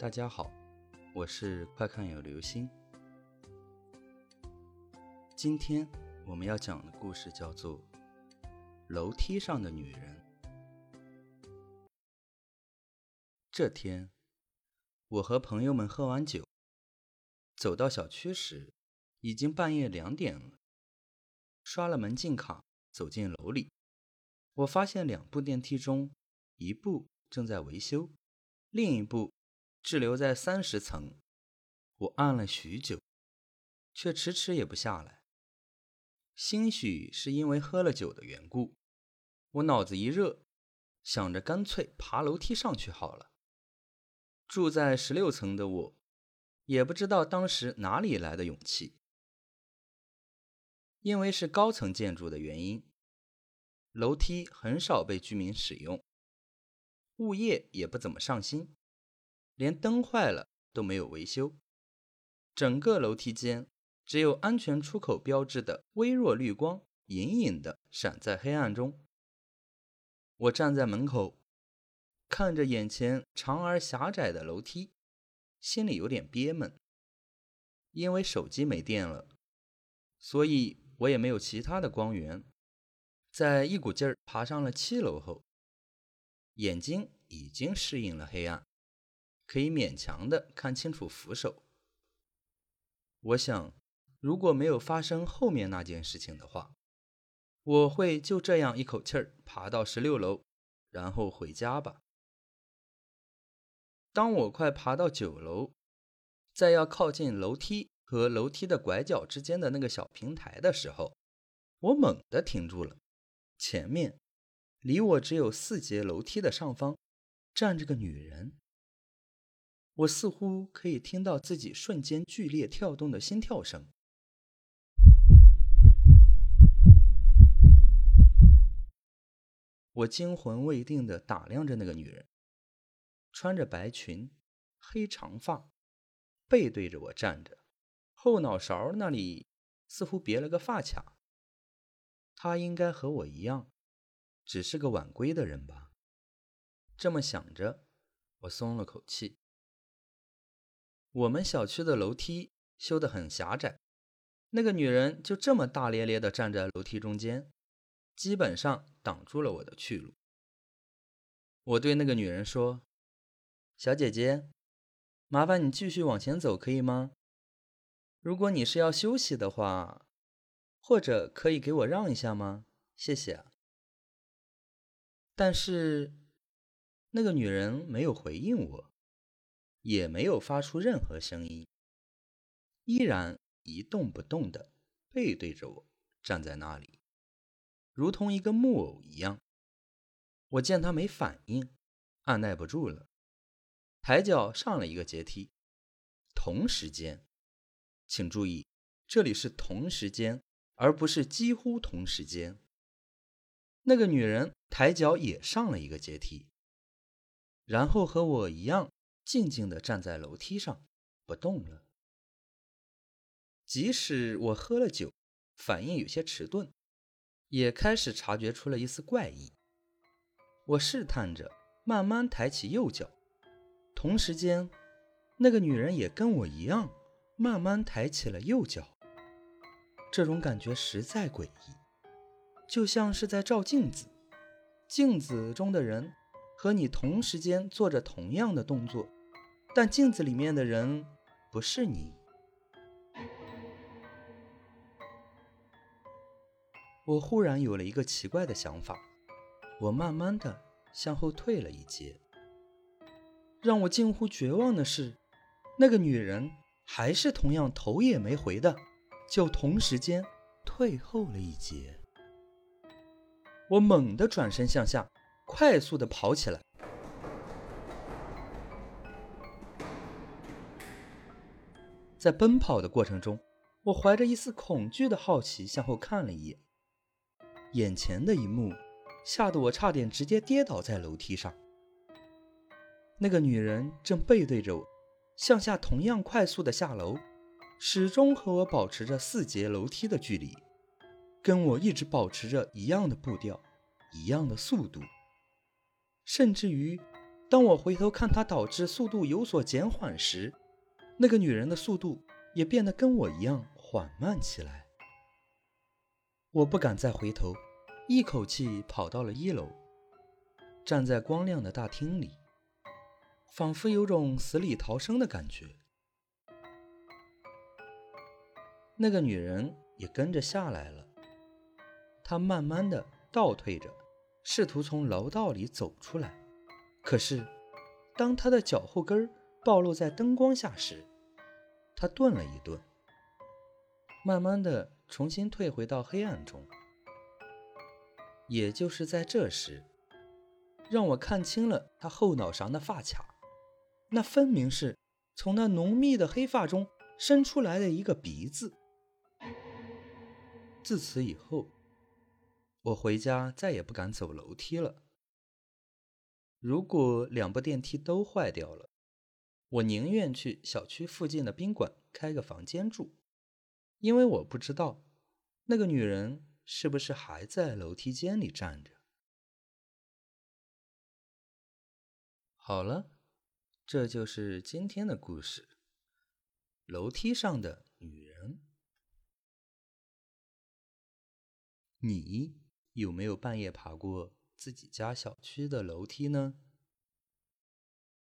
大家好，我是快看有流星。今天我们要讲的故事叫做《楼梯上的女人》。这天，我和朋友们喝完酒，走到小区时，已经半夜两点了。刷了门禁卡，走进楼里，我发现两部电梯中，一部正在维修，另一部。滞留在三十层，我按了许久，却迟迟也不下来。兴许是因为喝了酒的缘故，我脑子一热，想着干脆爬楼梯上去好了。住在十六层的我，也不知道当时哪里来的勇气。因为是高层建筑的原因，楼梯很少被居民使用，物业也不怎么上心。连灯坏了都没有维修，整个楼梯间只有安全出口标志的微弱绿光隐隐的闪在黑暗中。我站在门口，看着眼前长而狭窄的楼梯，心里有点憋闷。因为手机没电了，所以我也没有其他的光源。在一股劲儿爬上了七楼后，眼睛已经适应了黑暗。可以勉强的看清楚扶手。我想，如果没有发生后面那件事情的话，我会就这样一口气儿爬到十六楼，然后回家吧。当我快爬到九楼，在要靠近楼梯和楼梯的拐角之间的那个小平台的时候，我猛地停住了。前面，离我只有四节楼梯的上方，站着个女人。我似乎可以听到自己瞬间剧烈跳动的心跳声。我惊魂未定地打量着那个女人，穿着白裙，黑长发，背对着我站着，后脑勺那里似乎别了个发卡。她应该和我一样，只是个晚归的人吧？这么想着，我松了口气。我们小区的楼梯修得很狭窄，那个女人就这么大咧咧地站在楼梯中间，基本上挡住了我的去路。我对那个女人说：“小姐姐，麻烦你继续往前走，可以吗？如果你是要休息的话，或者可以给我让一下吗？谢谢。”但是那个女人没有回应我。也没有发出任何声音，依然一动不动的背对着我站在那里，如同一个木偶一样。我见他没反应，按耐不住了，抬脚上了一个阶梯。同时间，请注意，这里是同时间，而不是几乎同时间。那个女人抬脚也上了一个阶梯，然后和我一样。静静地站在楼梯上，不动了。即使我喝了酒，反应有些迟钝，也开始察觉出了一丝怪异。我试探着慢慢抬起右脚，同时间，那个女人也跟我一样，慢慢抬起了右脚。这种感觉实在诡异，就像是在照镜子，镜子中的人和你同时间做着同样的动作。但镜子里面的人不是你。我忽然有了一个奇怪的想法，我慢慢的向后退了一截。让我近乎绝望的是，那个女人还是同样头也没回的，就同时间退后了一截。我猛地转身向下，快速的跑起来。在奔跑的过程中，我怀着一丝恐惧的好奇向后看了一眼，眼前的一幕吓得我差点直接跌倒在楼梯上。那个女人正背对着我，向下同样快速的下楼，始终和我保持着四节楼梯的距离，跟我一直保持着一样的步调，一样的速度，甚至于当我回头看她导致速度有所减缓时，那个女人的速度也变得跟我一样缓慢起来。我不敢再回头，一口气跑到了一楼，站在光亮的大厅里，仿佛有种死里逃生的感觉。那个女人也跟着下来了，她慢慢的倒退着，试图从楼道里走出来。可是，当她的脚后跟暴露在灯光下时，他顿了一顿，慢慢的重新退回到黑暗中。也就是在这时，让我看清了他后脑勺的发卡，那分明是从那浓密的黑发中伸出来的一个鼻子。自此以后，我回家再也不敢走楼梯了。如果两部电梯都坏掉了，我宁愿去小区附近的宾馆开个房间住，因为我不知道那个女人是不是还在楼梯间里站着。好了，这就是今天的故事：楼梯上的女人。你有没有半夜爬过自己家小区的楼梯呢？